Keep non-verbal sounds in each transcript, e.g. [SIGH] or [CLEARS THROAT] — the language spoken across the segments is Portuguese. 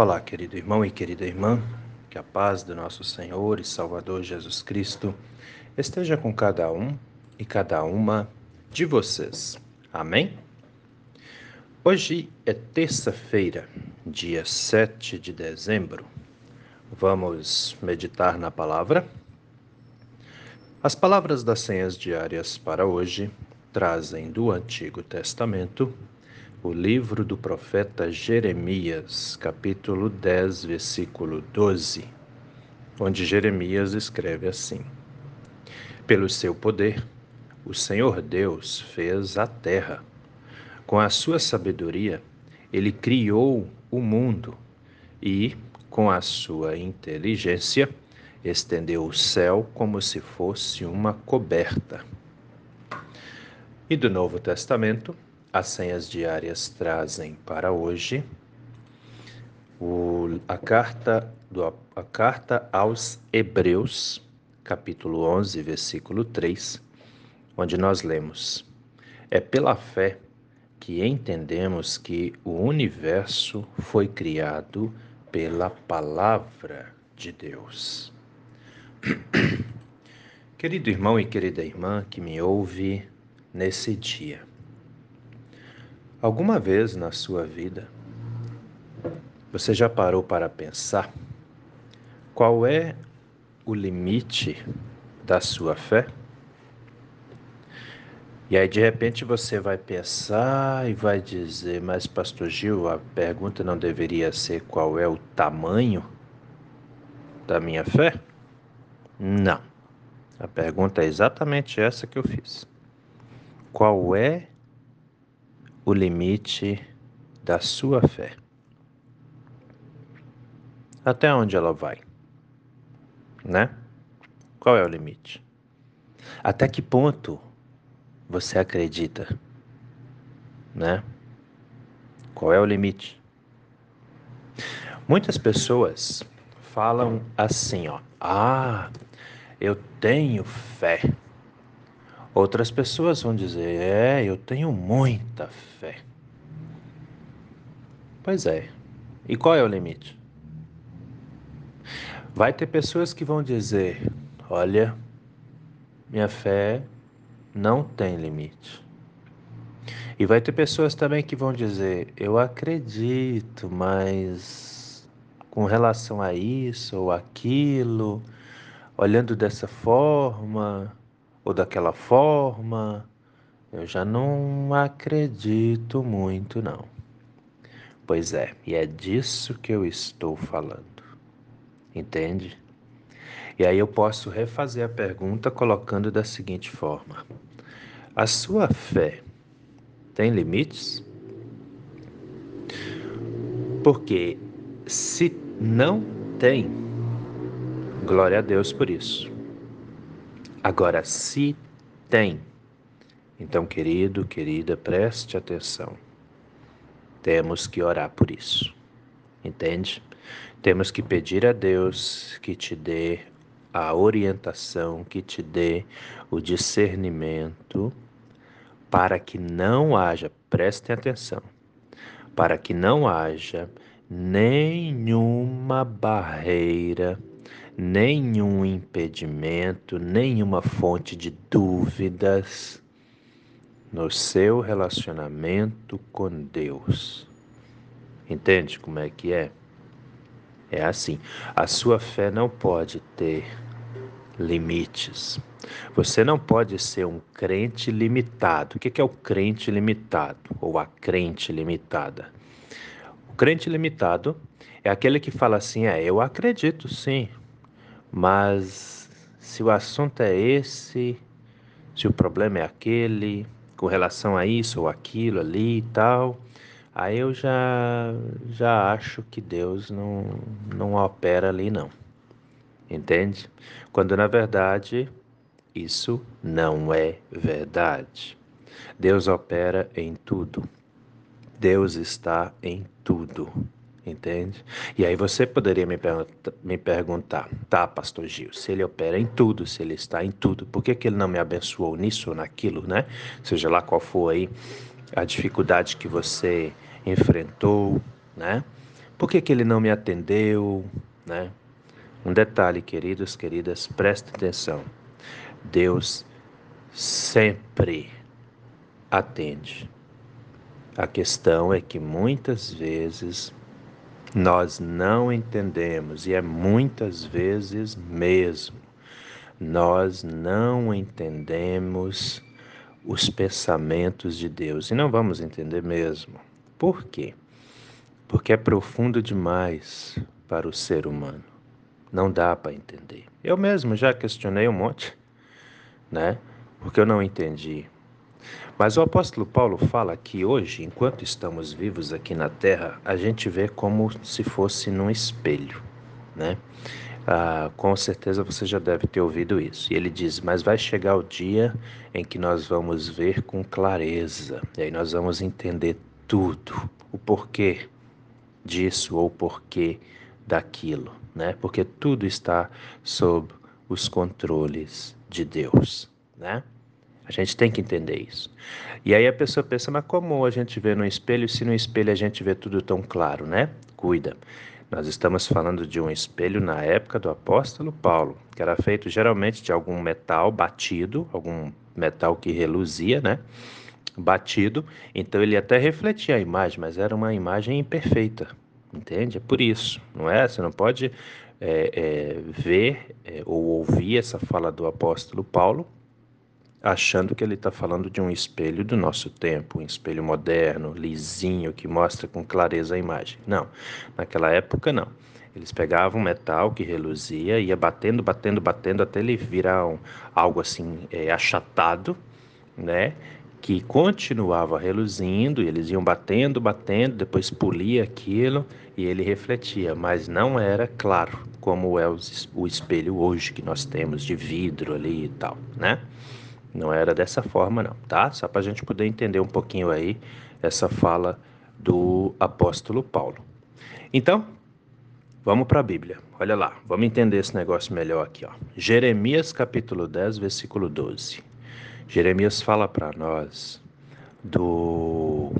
Olá, querido irmão e querida irmã, que a paz do nosso Senhor e Salvador Jesus Cristo esteja com cada um e cada uma de vocês. Amém? Hoje é terça-feira, dia 7 de dezembro. Vamos meditar na palavra? As palavras das senhas diárias para hoje trazem do Antigo Testamento o livro do profeta Jeremias, capítulo 10, versículo 12, onde Jeremias escreve assim: Pelo seu poder, o Senhor Deus fez a terra. Com a sua sabedoria, ele criou o mundo e, com a sua inteligência, estendeu o céu como se fosse uma coberta. E do Novo Testamento, as senhas diárias trazem para hoje o, a, carta do, a carta aos Hebreus, capítulo 11, versículo 3, onde nós lemos: É pela fé que entendemos que o universo foi criado pela palavra de Deus. [CLEARS THROAT] Querido irmão e querida irmã que me ouve nesse dia, Alguma vez na sua vida você já parou para pensar qual é o limite da sua fé? E aí de repente você vai pensar e vai dizer, mas pastor Gil, a pergunta não deveria ser qual é o tamanho da minha fé? Não. A pergunta é exatamente essa que eu fiz. Qual é o limite da sua fé. Até onde ela vai? Né? Qual é o limite? Até que ponto você acredita? Né? Qual é o limite? Muitas pessoas falam assim, ó: "Ah, eu tenho fé". Outras pessoas vão dizer: É, eu tenho muita fé. Pois é. E qual é o limite? Vai ter pessoas que vão dizer: Olha, minha fé não tem limite. E vai ter pessoas também que vão dizer: Eu acredito, mas com relação a isso ou aquilo, olhando dessa forma, ou daquela forma, eu já não acredito muito, não. Pois é, e é disso que eu estou falando. Entende? E aí eu posso refazer a pergunta colocando da seguinte forma: A sua fé tem limites? Porque se não tem, glória a Deus por isso. Agora, se tem, então, querido, querida, preste atenção. Temos que orar por isso. Entende? Temos que pedir a Deus que te dê a orientação, que te dê o discernimento para que não haja, prestem atenção, para que não haja nenhuma barreira nenhum impedimento, nenhuma fonte de dúvidas no seu relacionamento com Deus. Entende como é que é? É assim. A sua fé não pode ter limites. Você não pode ser um crente limitado. O que é o crente limitado ou a crente limitada? O crente limitado é aquele que fala assim: é, eu acredito sim, mas se o assunto é esse, se o problema é aquele, com relação a isso ou aquilo ali e tal, aí eu já já acho que Deus não não opera ali não. Entende? Quando na verdade isso não é verdade. Deus opera em tudo. Deus está em tudo entende? E aí você poderia me, me perguntar, tá, pastor Gil, se ele opera em tudo, se ele está em tudo, por que, que ele não me abençoou nisso ou naquilo, né? Seja lá qual for aí a dificuldade que você enfrentou, né? Por que, que ele não me atendeu? Né? Um detalhe, queridos, queridas, prestem atenção. Deus sempre atende. A questão é que muitas vezes nós não entendemos, e é muitas vezes mesmo, nós não entendemos os pensamentos de Deus. E não vamos entender mesmo. Por quê? Porque é profundo demais para o ser humano. Não dá para entender. Eu mesmo já questionei um monte, né? Porque eu não entendi. Mas o apóstolo Paulo fala que hoje, enquanto estamos vivos aqui na terra, a gente vê como se fosse num espelho, né? Ah, com certeza você já deve ter ouvido isso. E ele diz: Mas vai chegar o dia em que nós vamos ver com clareza, e aí nós vamos entender tudo, o porquê disso ou o porquê daquilo, né? Porque tudo está sob os controles de Deus, né? A gente tem que entender isso. E aí a pessoa pensa, mas como a gente vê no espelho se no espelho a gente vê tudo tão claro, né? Cuida. Nós estamos falando de um espelho na época do apóstolo Paulo, que era feito geralmente de algum metal batido, algum metal que reluzia, né? Batido. Então ele até refletia a imagem, mas era uma imagem imperfeita, entende? É por isso, não é? Você não pode é, é, ver é, ou ouvir essa fala do apóstolo Paulo achando que ele está falando de um espelho do nosso tempo, um espelho moderno, lisinho, que mostra com clareza a imagem. Não, naquela época não. Eles pegavam metal que reluzia, ia batendo, batendo, batendo até ele virar um, algo assim é, achatado, né? Que continuava reluzindo, e eles iam batendo, batendo, depois polia aquilo e ele refletia, mas não era claro como é o espelho hoje que nós temos de vidro ali e tal, né? Não era dessa forma, não, tá? Só para a gente poder entender um pouquinho aí essa fala do apóstolo Paulo. Então, vamos para a Bíblia. Olha lá, vamos entender esse negócio melhor aqui, ó. Jeremias capítulo 10, versículo 12. Jeremias fala para nós do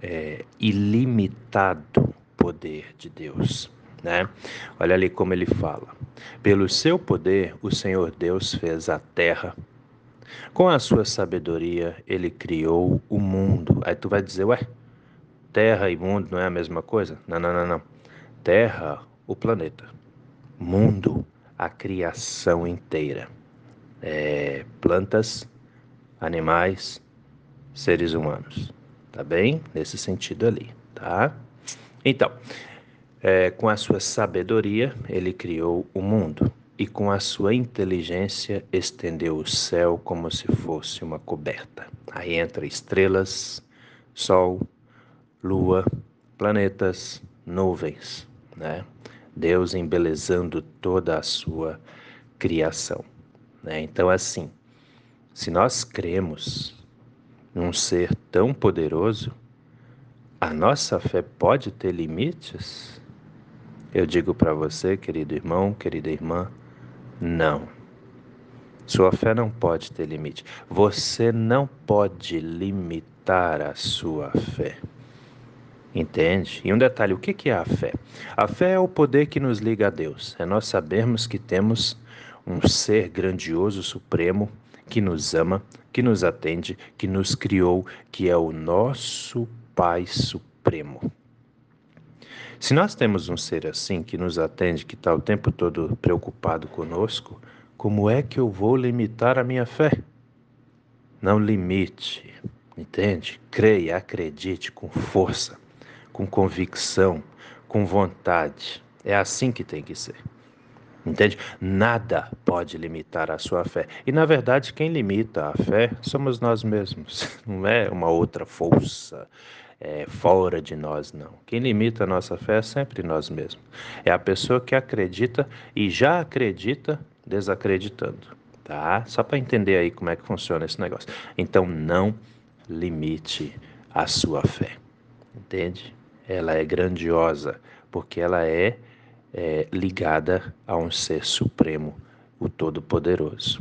é, ilimitado poder de Deus. Né? Olha ali como ele fala. Pelo seu poder, o Senhor Deus fez a terra com a sua sabedoria, ele criou o mundo. Aí tu vai dizer, ué, terra e mundo não é a mesma coisa? Não, não, não, não. Terra, o planeta. Mundo, a criação inteira. É, plantas, animais, seres humanos. Tá bem? Nesse sentido ali, tá? Então, é, com a sua sabedoria, ele criou o mundo e com a sua inteligência estendeu o céu como se fosse uma coberta. Aí entra estrelas, sol, lua, planetas, nuvens, né? Deus embelezando toda a sua criação, né? Então assim, se nós cremos num ser tão poderoso, a nossa fé pode ter limites? Eu digo para você, querido irmão, querida irmã, não. Sua fé não pode ter limite. Você não pode limitar a sua fé. Entende? E um detalhe: o que é a fé? A fé é o poder que nos liga a Deus. É nós sabermos que temos um ser grandioso, supremo, que nos ama, que nos atende, que nos criou, que é o nosso Pai Supremo. Se nós temos um ser assim que nos atende, que está o tempo todo preocupado conosco, como é que eu vou limitar a minha fé? Não limite, entende? Creia, acredite com força, com convicção, com vontade. É assim que tem que ser. Entende? Nada pode limitar a sua fé. E na verdade, quem limita a fé somos nós mesmos, [LAUGHS] não é uma outra força é, fora de nós, não. Quem limita a nossa fé é sempre nós mesmos. É a pessoa que acredita e já acredita desacreditando, tá? Só para entender aí como é que funciona esse negócio. Então, não limite a sua fé, entende? Ela é grandiosa porque ela é, é ligada a um ser supremo, o Todo-Poderoso.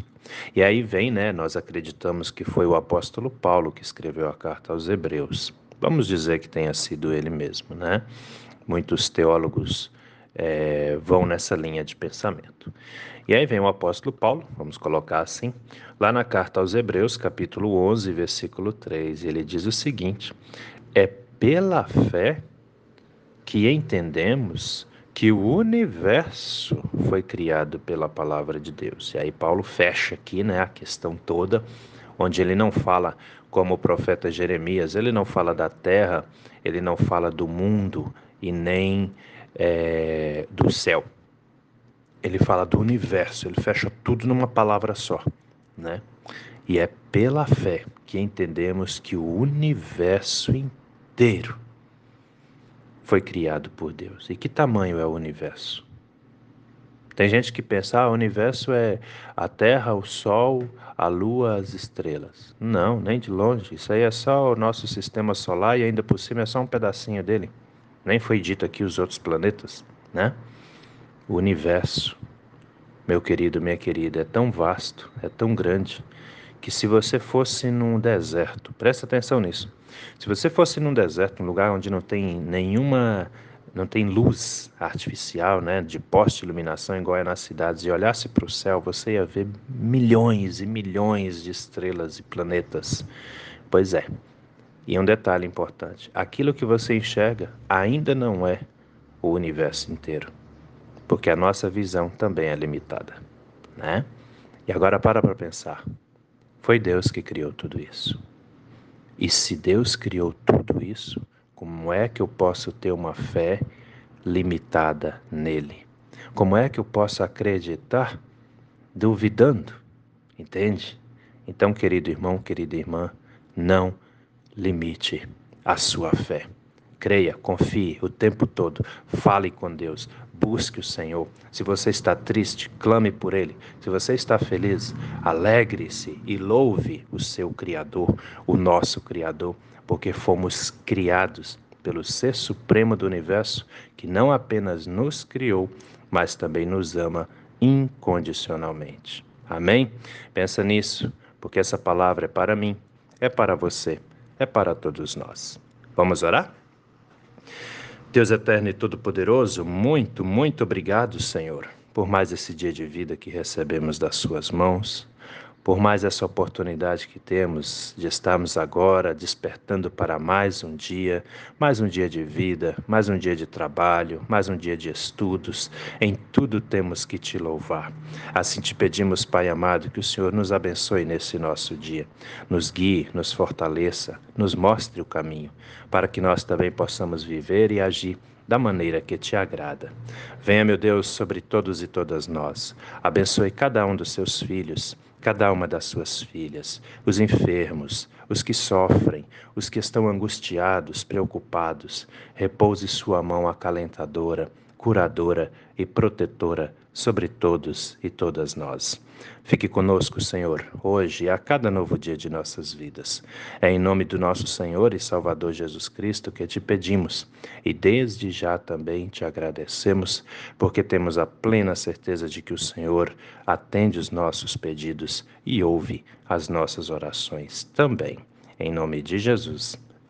E aí vem, né? Nós acreditamos que foi o apóstolo Paulo que escreveu a carta aos Hebreus Vamos dizer que tenha sido ele mesmo, né? Muitos teólogos é, vão nessa linha de pensamento. E aí vem o apóstolo Paulo, vamos colocar assim, lá na carta aos Hebreus, capítulo 11, versículo 3, ele diz o seguinte: É pela fé que entendemos que o universo foi criado pela palavra de Deus. E aí Paulo fecha aqui, né, a questão toda, onde ele não fala como o profeta Jeremias, ele não fala da terra, ele não fala do mundo e nem é, do céu. Ele fala do universo, ele fecha tudo numa palavra só, né? E é pela fé que entendemos que o universo inteiro foi criado por Deus. E que tamanho é o universo? Tem gente que pensa, ah, o universo é a Terra, o Sol, a Lua, as estrelas. Não, nem de longe. Isso aí é só o nosso sistema solar e ainda por cima é só um pedacinho dele. Nem foi dito aqui os outros planetas, né? O universo, meu querido, minha querida, é tão vasto, é tão grande, que se você fosse num deserto, presta atenção nisso. Se você fosse num deserto, um lugar onde não tem nenhuma não tem luz artificial, né, de poste iluminação igual é nas cidades, e olhasse para o céu, você ia ver milhões e milhões de estrelas e planetas. Pois é, e um detalhe importante: aquilo que você enxerga ainda não é o universo inteiro, porque a nossa visão também é limitada, né? E agora para para pensar. Foi Deus que criou tudo isso. E se Deus criou tudo isso, como é que eu posso ter uma fé limitada nele? Como é que eu posso acreditar duvidando? Entende? Então, querido irmão, querida irmã, não limite a sua fé. Creia, confie o tempo todo, fale com Deus, busque o Senhor. Se você está triste, clame por Ele. Se você está feliz, alegre-se e louve o seu Criador, o nosso Criador, porque fomos criados pelo Ser Supremo do Universo, que não apenas nos criou, mas também nos ama incondicionalmente. Amém? Pensa nisso, porque essa palavra é para mim, é para você é para todos nós. Vamos orar? Deus eterno e todo-poderoso, muito, muito obrigado, Senhor, por mais esse dia de vida que recebemos das Suas mãos por mais essa oportunidade que temos de estarmos agora despertando para mais um dia, mais um dia de vida, mais um dia de trabalho, mais um dia de estudos. Em tudo temos que te louvar. Assim te pedimos, Pai amado, que o Senhor nos abençoe nesse nosso dia, nos guie, nos fortaleça, nos mostre o caminho, para que nós também possamos viver e agir da maneira que te agrada. Venha, meu Deus, sobre todos e todas nós. Abençoe cada um dos seus filhos cada uma das suas filhas, os enfermos, os que sofrem, os que estão angustiados, preocupados. Repouse sua mão acalentadora, curadora e protetora sobre todos e todas nós. Fique conosco, Senhor, hoje e a cada novo dia de nossas vidas. É em nome do nosso Senhor e Salvador Jesus Cristo que te pedimos e desde já também te agradecemos, porque temos a plena certeza de que o Senhor atende os nossos pedidos e ouve as nossas orações também. Em nome de Jesus.